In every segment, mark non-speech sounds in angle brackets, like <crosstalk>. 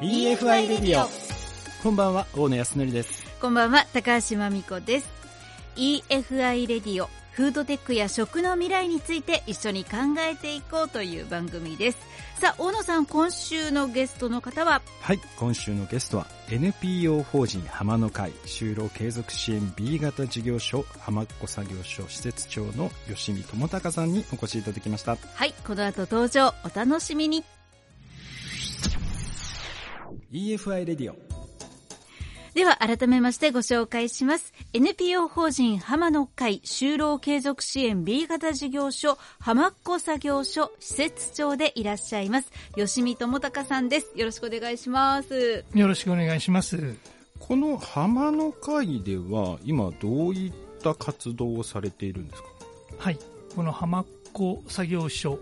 EFI レディオこんばんは大野康則です。こんばんは高橋真美子です。EFI レディオフードテックや食の未来について一緒に考えていこうという番組です。さあ大野さん今週のゲストの方は？はい今週のゲストは NPO 法人浜の会就労継続支援 B 型事業所浜っ子作業所施設長の吉見智隆さんにお越しいただきました。はいこの後登場お楽しみに EFI レディオでは改めましてご紹介します。NPO 法人浜の会就労継続支援 B 型事業所浜っ子作業所施設長でいらっしゃいます。吉見智隆さんです。よろしくお願いします。よろしくお願いします。この浜の会では今どういった活動をされているんですか？はい。この浜っ子作業所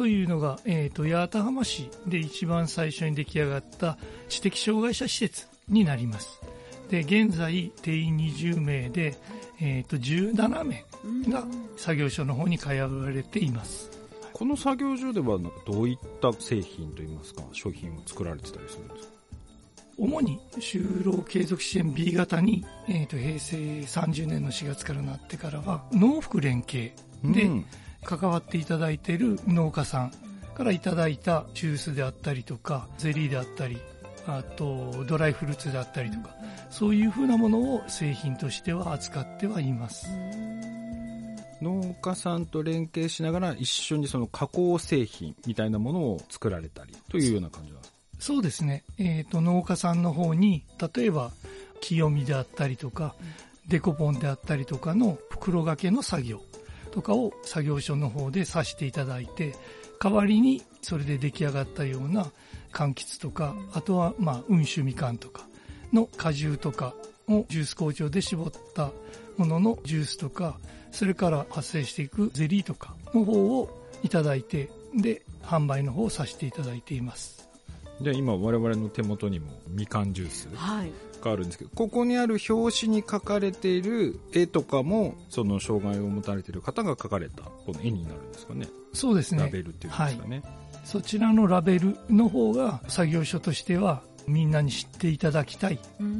というのが、えーと、八幡浜市で一番最初に出来上がった知的障害者施設になります。で現在定員20名で、えーと、17名が作業所の方に通われています。この作業所ではどういった製品といいますか商品を作られてたりするんですか？主に就労継続支援 B 型に、えーと、平成30年の4月からなってからは農福連携で関わっていただいている農家さんからいただいたジュースであったりとかゼリーであったりあとドライフルーツであったりとか、そういうふうなものを製品としては扱ってはいます。農家さんと連携しながら一緒にその加工製品みたいなものを作られたりというような感じなんですか？そうですね、えーと、農家さんの方に例えば清見であったりとか、デコポンであったりとかの袋掛けの作業とかを作業所の方でさしていただいて代わりにそれで出来上がったような柑橘とかあとはまあ温酒みかんとかの果汁とかをジュース工場で絞ったもののジュースとかそれから発生していくゼリーとかの方をいただいてで販売の方をさせていただいています。じゃあ今我々の手元にもみかんジュースがあるんですけど、はい、ここにある表紙に書かれている絵とかもその障害を持たれている方が描かれたこの絵になるんですかね。そうですね。ラベルっていうんですかね、はい、そちらのラベルの方が作業所としてはみんなに知っていただきたい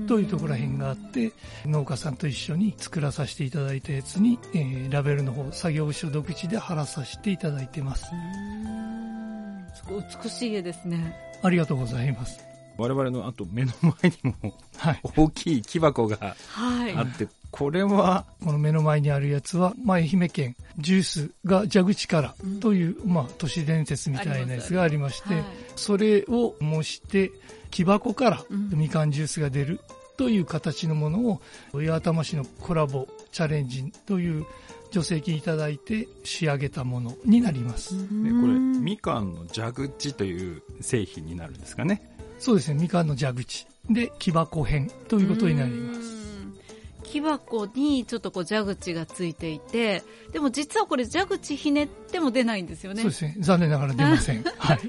というところら辺があって農家さんと一緒に作らさせていただいたやつに、えー、ラベルの方作業所独自で貼らさせていただいてます。すごい美しい絵ですね。ありがとうございます我々のあと目の前にも、はい、大きい木箱があって、はい、これはこの目の前にあるやつは、まあ、愛媛県ジュースが蛇口からという、うん、まあ、都市伝説みたいなやつがありまして、はい、それを模して木箱からみかんジュースが出るという形のものを八幡市のコラボチャレンジという助成金いただいて仕上げたものになります。ね、これ、みかんの蛇口という製品になるんですかね。そうですね、みかんの蛇口で木箱編ということになります。木箱にちょっとこう蛇口がついていて、でも実はこれ蛇口ひねっても出ないんですよね。そうですね。残念ながら出ません。<laughs> はい。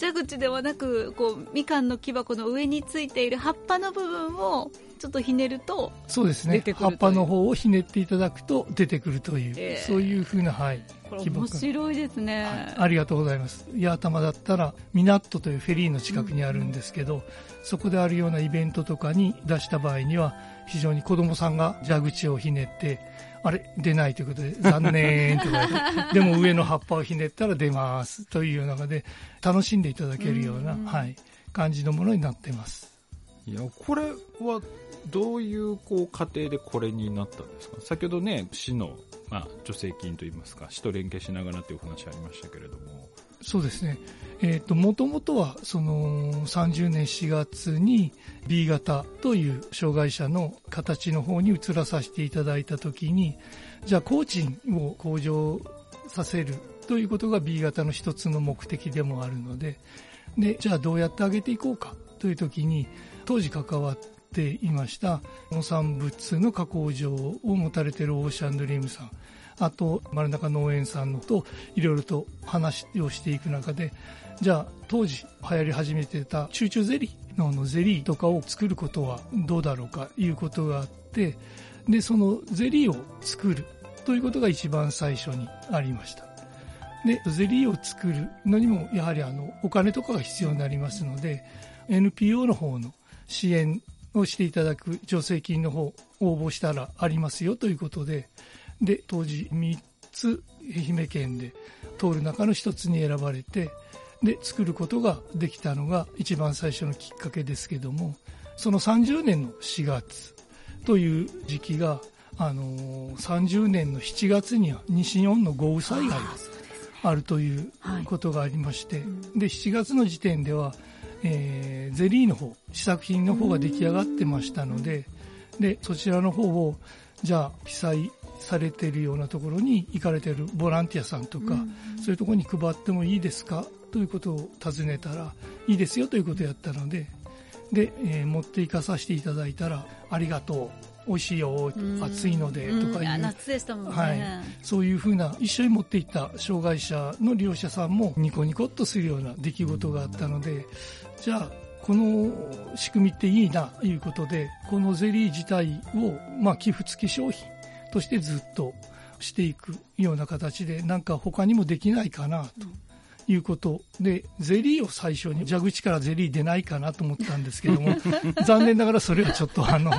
蛇口ではなく、こう、みかんの木箱の上についている葉っぱの部分をちょっとひねると、そうですね。葉っぱの方をひねっていただくと出てくるという、えー、そういうふうな、はい。これ面白いですね、はい、ありがとうございます。八幡だったら、ミナットというフェリーの近くにあるんですけど、うん、そこであるようなイベントとかに出した場合には、非常に子供さんが蛇口をひねって、あれ出ないということで、残念とか <laughs> でも上の葉っぱをひねったら出ますという中で、楽しんでいただけるような、はい、感じのものになってます。いや、これはどういうこう過程でこれになったんですか？先ほどね、市の、まあ、助成金といいますか、市と連携しながらというお話ありましたけれども。そうですね。えっ、ー、と、もともとは、その、30年4月に B 型という障害者の形の方に移らさせていただいたときに、じゃあ、工賃を向上させるということが B 型の一つの目的でもあるので、で、じゃあどうやって上げていこうかというときに、当時関わっていました農産物の加工場を持たれているオーシャンドリームさん、あと丸中農園さんのといろいろと話をしていく中でじゃあ当時流行り始めてたチューチューゼリーのゼリーとかを作ることはどうだろうかいうことがあってでそのゼリーを作るということが一番最初にありました。でゼリーを作るのにもやはりあのお金とかが必要になりますので NPO の方の支援をしていただく助成金の方、応募したらありますよということで、で、当時3つ愛媛県で通る中の1つに選ばれて、で、作ることができたのが一番最初のきっかけですけども、その30年の4月という時期が、あのー、30年の7月には西日本の豪雨災害があるということがありまして、で、7月の時点では、えー、ゼリーの方、試作品の方が出来上がってましたので、で、そちらの方を、じゃあ、記載されているようなところに行かれているボランティアさんとか、そういうところに配ってもいいですか？ということを尋ねたら、いいですよということをやったので、で、えー、持って行かさせていただいたら、ありがとう、美味しいよ、暑いので、とかいう、夏でしたもんね、はい、そういうふうな、一緒に持っていった障害者の利用者さんもニコニコっとするような出来事があったので、じゃあ、この仕組みっていいなということで、このゼリー自体を、まあ、寄付付き商品としてずっとしていくような形で、なんか他にもできないかなと。いうことで、ゼリーを最初に蛇口からゼリー出ないかなと思ったんですけども、<laughs> 残念ながらそれはちょっとあの、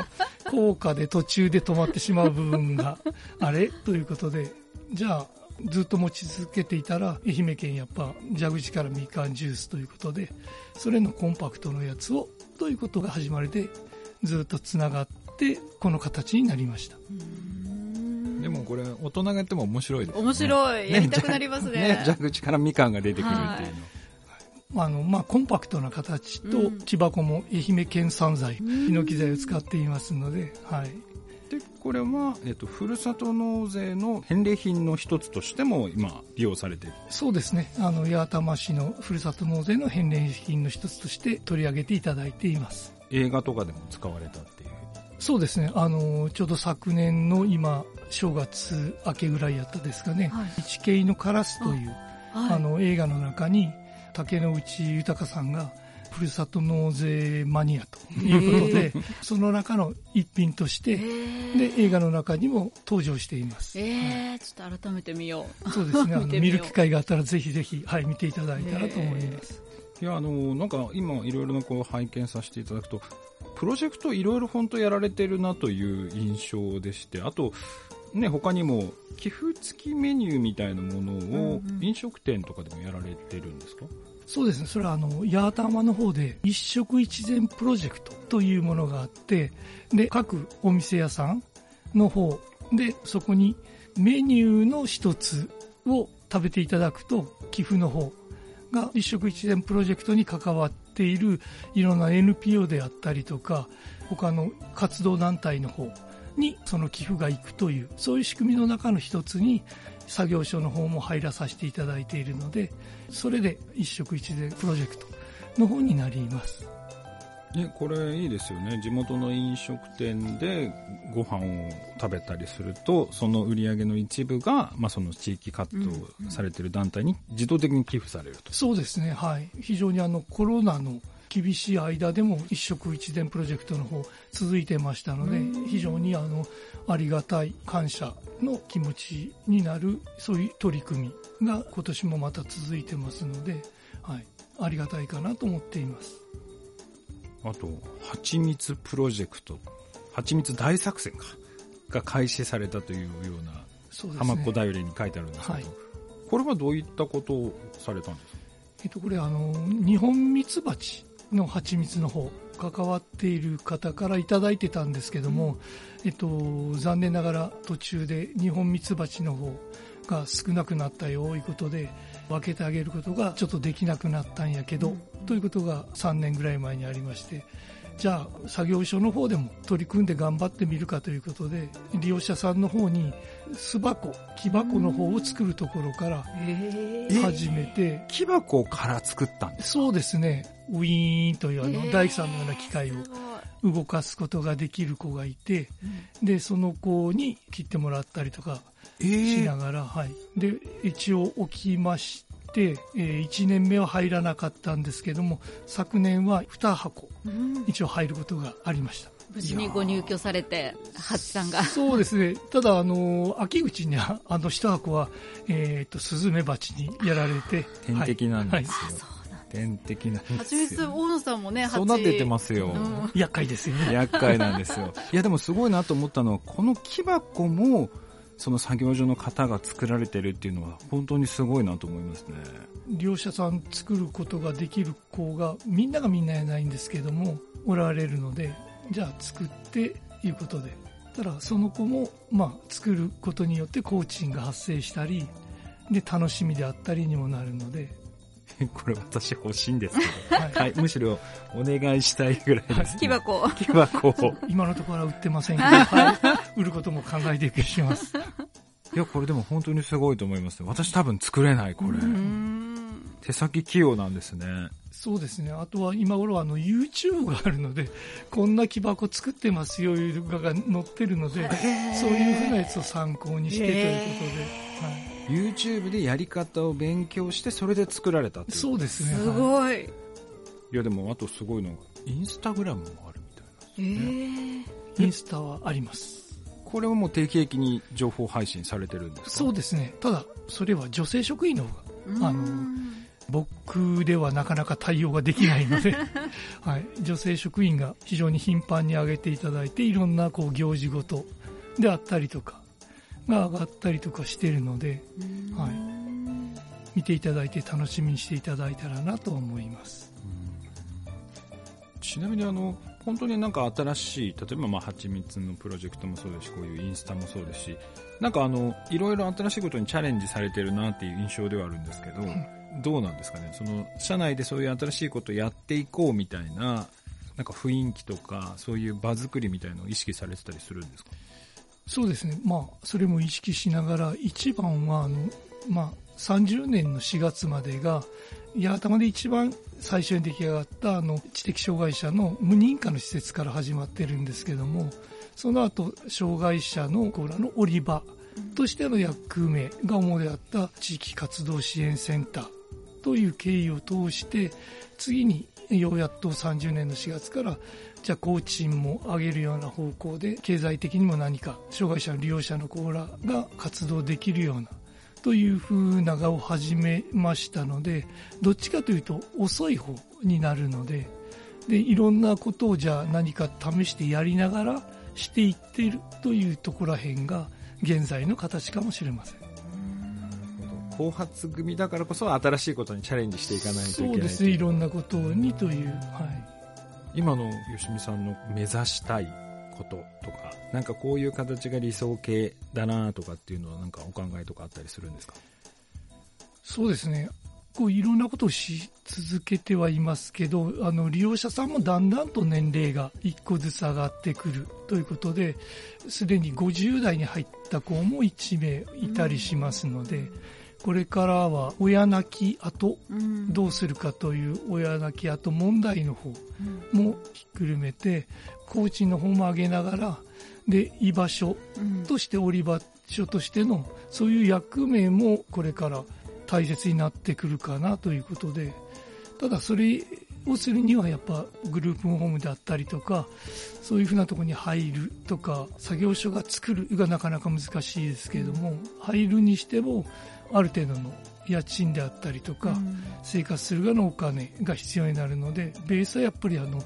効果で途中で止まってしまう部分があれ？ということで、じゃあ、ずっと持ち続けていたら、愛媛県やっぱ蛇口からみかんジュースということで、それのコンパクトのやつをということが始まりで、ずっとつながって、この形になりました。でもこれ、大人がやっても面白いですね。面白い。やりたくなりますね。ね蛇口からみかんが出てくるっていうの。はいあの、まあ、コンパクトな形と、木箱も愛媛県産材、ヒノキ材を使っていますので、はい。でこれは、えっと、ふるさと納税の返礼品の一つとしても今利用されているそうですねあの八幡市のふるさと納税の返礼品の一つとして取り上げていただいています映画とかでも使われたっていうそうですね。あのちょうど昨年の今正月明けぐらいやったですかね「はい、一景のカラス」というあ、はい、あの映画の中に竹野内豊さんがふるさと納税マニアということで、<laughs> その中の一品として、で、映画の中にも登場しています。えー、はい、ちょっと改めて見よう。そうですね。<laughs> あの見る機会があったらぜひぜひ、はい、見ていただいたらと思います。いや、あの、なんか今いろいろなこう拝見させていただくと、プロジェクトいろいろ本当やられてるなという印象でして、あと、ね、他にも寄付付きメニューみたいなものを飲食店とかでもやられてるんですか、うんうんそうですね、それはあの、八幡浜の方で一食一膳プロジェクトというものがあって、で、各お店屋さんの方で、そこにメニューの一つを食べていただくと、寄付の方が一食一膳プロジェクトに関わっているいろんな NPO であったりとか、他の活動団体の方にその寄付が行くという、そういう仕組みの中の一つに、作業所の方も入らさせていただいているので、それで一食一膳プロジェクトの方になります。ね、これいいですよね。地元の飲食店でご飯を食べたりすると、その売り上げの一部が、まあ、その地域活動されている団体に自動的に寄付されると。うん、そうですね。はい。非常にあのコロナの厳しい間でも一食一膳プロジェクトの方続いてましたので、非常にあのありがたい感謝の気持ちになるそういう取り組みが今年もまた続いてますので、はい、ありがたいかなと思っていますあとはちみつプロジェクト。はちみつ大作戦か。が開始されたというようなそうね、浜っ子だよりに書いてあるんですけど、はい、これはどういったことをされたんですか？えっと、これあの日本ミツバチの蜂蜜の方関わっている方からいただいてたんですけども、えっと、残念ながら途中で日本ミツバチの方が少なくなったよということで分けてあげることがちょっとできなくなったんやけど、うん、ということが3年ぐらい前にありましてじゃあ作業所の方でも取り組んで頑張ってみるかということで利用者さんの方に巣箱木箱の方を作るところから始めて木箱から作ったんですそうですね。ウィーンというあの大工さんのような機械を動かすことができる子がいて、でその子に切ってもらったりとかしながら、はい、で一応置きまして、えー、1年目は入らなかったんですけども昨年は2箱、一応入ることがありました。無事にご入居されて、ハチさんが。そうですね。ただ、あの、秋口にあの一箱は、えっ、ー、と、スズメバチにやられて。天敵なんですよ。はいはい天敵なんですよ。蜂蜜大野さんもね、育ててますよ。うん、厄介ですよね。厄介なんですよ。いやでもすごいなと思ったのは、この木箱も、その作業所の方が作られてるっていうのは本当にすごいなと思いますね。業者さん作ることができる子がみんながみんなやないんですけどもおられるのでじゃあ作っていうことでただその子もまあ作ることによって工賃が発生したりで楽しみであったりにもなるのでこれ私欲しいんですけど、はい、はい、むしろお願いしたいぐらいです、ね、木箱。木箱今のところは売ってませんけど、<laughs> はい、売ることも考えていくします。いや、これでも本当にすごいと思います。私多分作れない、これ。手先器用なんですね。そうですね。あとは今頃あの YouTube があるので、こんな木箱作ってますよいうのが載ってるので、そういうふうなやつを参考にしてということで。はい YouTube でやり方を勉強してそれで作られたってそうですね。すごい、い。やでもあとすごいのがインスタグラムもあるみたいな、ね、えー、インスタはあります。これはもう定期的に情報配信されてるんですか？そうですね。ただそれは女性職員の方があの僕ではなかなか対応ができないので、<laughs> はい、女性職員が非常に頻繁に上げていただいていろんなこう行事ごとであったりとかが上がったりとかしてるので、はい、見ていただいて楽しみにしていただいたらなと思います。ちなみにあの本当になんか新しい例えばまあ蜂蜜のプロジェクトもそうですしこういうインスタもそうですしなんかあのいろいろ新しいことにチャレンジされてるなっていう印象ではあるんですけど、うん、どうなんですかね？その社内でそういう新しいことをやっていこうみたいななんか雰囲気とかそういう場作りみたいのを意識されてたりするんですか？そうですね、まあ、それも意識しながら、一番はあの、まあ、30年の4月までが、八幡で一番最初に出来上がったあの知的障害者の無認可の施設から始まってるんですけども、その後、障害者のこの降り場としての役目が主であった地域活動支援センターという経緯を通して、次にようやっと30年の4月からじゃあ工賃も上げるような方向で経済的にも何か障害者の利用者のコーラが活動できるようなというふうな画を始めましたのでどっちかというと遅い方になるのででいろんなことをじゃあ何か試してやりながらしていっているというところらへんが現在の形かもしれません。後発組だからこそ新しいことにチャレンジしていかないといけないそうですね。いろんなことにという、はい、今の吉見さんの目指したいこととか、なんかこういう形が理想形だなとかっていうのはなんかお考えとかあったりするんですか？そうですね。こういろんなことをし続けてはいますけど、あの利用者さんもだんだんと年齢が1個ずつ上がってくるということで、すでに50代に入った子も1名いたりしますので、うんこれからは親亡き後、どうするかという親亡き後問題の方もひっくるめて、コーチの方も上げながら、で、居場所として、降り場所としての、そういう役目もこれから大切になってくるかなということで、ただそれをするにはやっぱグループホームであったりとか、そういうふうなところに入るとか、作業所が作るがなかなか難しいですけれども、入るにしても、ある程度の家賃であったりとか、生活する側のお金が必要になるので、ベースはやっぱりあの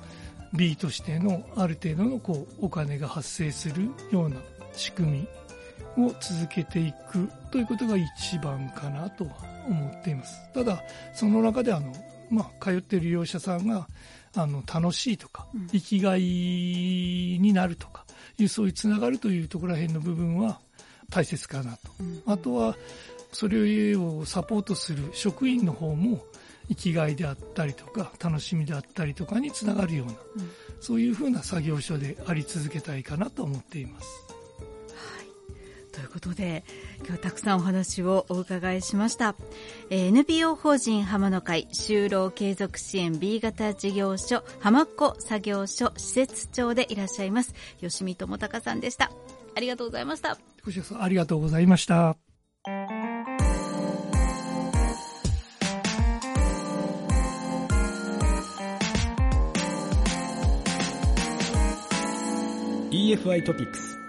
B としてのある程度のこうお金が発生するような仕組みを続けていくということが一番かなとは思っています。ただ、その中であの、まあ、通っている利用者さんがあの楽しいとか、生きがいになるとかいうそういうつながるというところら辺の部分は大切かなと。あとはそれをサポートする職員の方も生きがいであったりとか楽しみであったりとかにつながるような、うん、そういうふうな作業所であり続けたいかなと思っています。はい、ということで今日たくさんお話をお伺いしました、えー、NPO 法人浜野会就労継続支援 B 型事業所浜っ子作業所施設長でいらっしゃいます吉見智隆さんでした。ありがとうございました。ありがとうございました EFI トピックス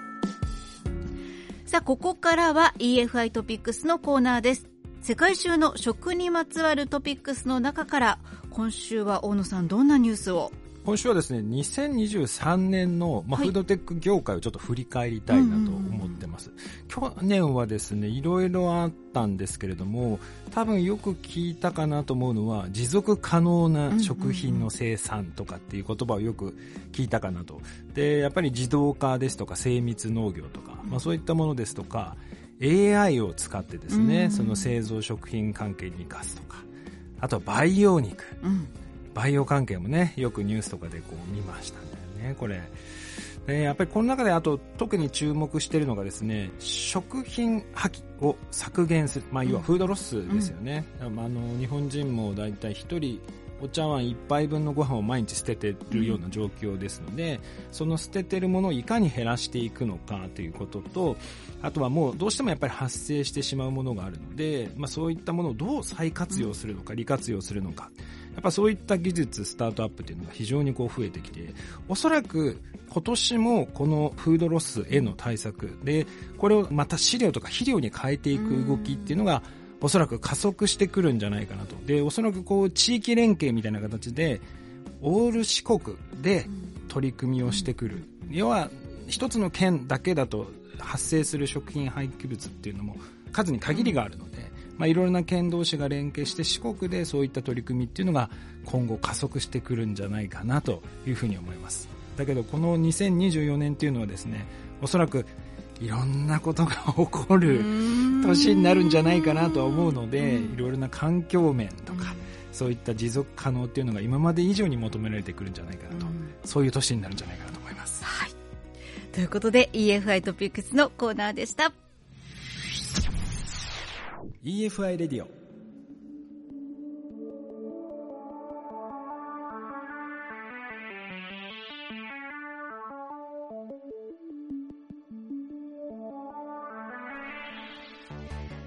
さあここからは EFI トピックスのコーナーです。世界中の食にまつわるトピックスの中から今週は大野さんどんなニュースを今週はですね、2023年の、まあ、フードテック業界をちょっと振り返りたいなと思ってます。去年はですね、いろいろあったんですけれども、多分よく聞いたかなと思うのは、持続可能な食品の生産とかっていう言葉をよく聞いたかなと。で、やっぱり自動化ですとか精密農業とか、まあ、そういったものですとか、AI を使ってですね、その製造食品関係に生かすとか、あと培養肉。うんバイオ関係もね、よくニュースとかでこう見ましたんだよね、これ。でやっぱりこの中であと特に注目しているのがですね、食品破棄を削減する。まあ、要はフードロスですよね。うん、あの、日本人もだいたい1人お茶碗1杯分のご飯を毎日捨ててるような状況ですので、その捨ててるものをいかに減らしていくのかということと、あとはもうどうしてもやっぱり発生してしまうものがあるので、まあ、そういったものをどう再活用するのか、利活用するのか。やっぱそういった技術、スタートアップっていうのが非常にこう増えてきて、おそらく今年もこのフードロスへの対策で、これをまた飼料とか肥料に変えていく動きっていうのが、おそらく加速してくるんじゃないかなと。で、おそらくこう地域連携みたいな形で、オール四国で取り組みをしてくる。要は、一つの県だけだと発生する食品廃棄物っていうのも数に限りがあるので、まあ、いろいろな県同士が連携して四国でそういった取り組みっていうのが今後加速してくるんじゃないかなというふうに思います。だけどこの2024年っていうのはですね、おそらくいろんなことが起こる年になるんじゃないかなとは思うので、いろいろな環境面とか、そういった持続可能っていうのが今まで以上に求められてくるんじゃないかなと、そういう年になるんじゃないかなと思います。はい。ということで EFI トピックスのコーナーでした。EFI レディオ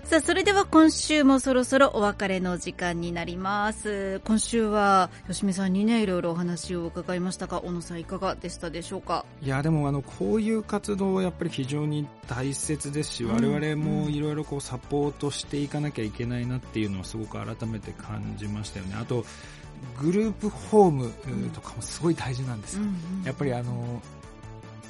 さあ、それでは今週もそろそろお別れの時間になります。今週は、吉見さんにね、いろいろお話を伺いましたが、小野さんいかがでしたでしょうか？いや、でもあの、こういう活動やっぱり非常に大切ですし、うん、我々もいろいろこうサポートしていかなきゃいけないなっていうのをすごく改めて感じましたよね。あと、グループホームとかもすごい大事なんですよ。うんうん、やっぱりあの、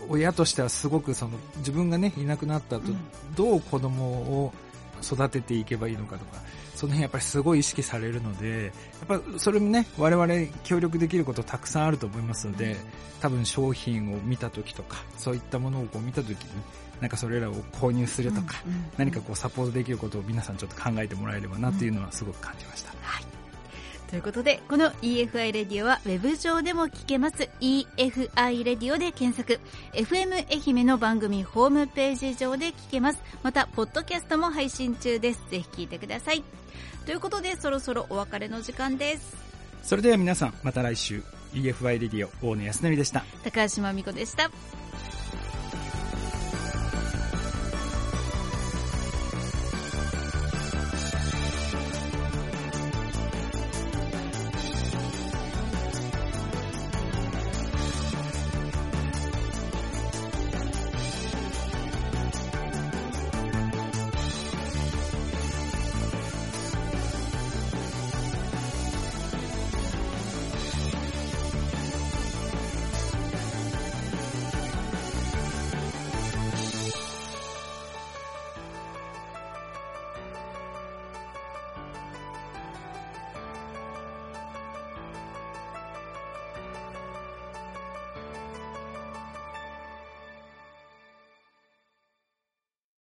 親としてはすごくその自分がねいなくなった後、うん、どう子供を育てていけばいいのかとか、その辺やっぱりすごい意識されるので、やっぱそれもね、我々協力できることたくさんあると思いますので、多分商品を見た時とか、そういったものをこう見た時に、なんかそれらを購入するとか、何かこうサポートできることを皆さんちょっと考えてもらえればなっていうのはすごく感じました。はいということで、この EFI レディオはウェブ上でも聞けます EFI レディオで検索。FM 愛媛の番組ホームページ上で聞けます。また、ポッドキャストも配信中です。ぜひ聞いてください。ということで、そろそろお別れの時間です。それでは皆さん、また来週。EFI レディオ、大野康則でした。高橋真美子でした。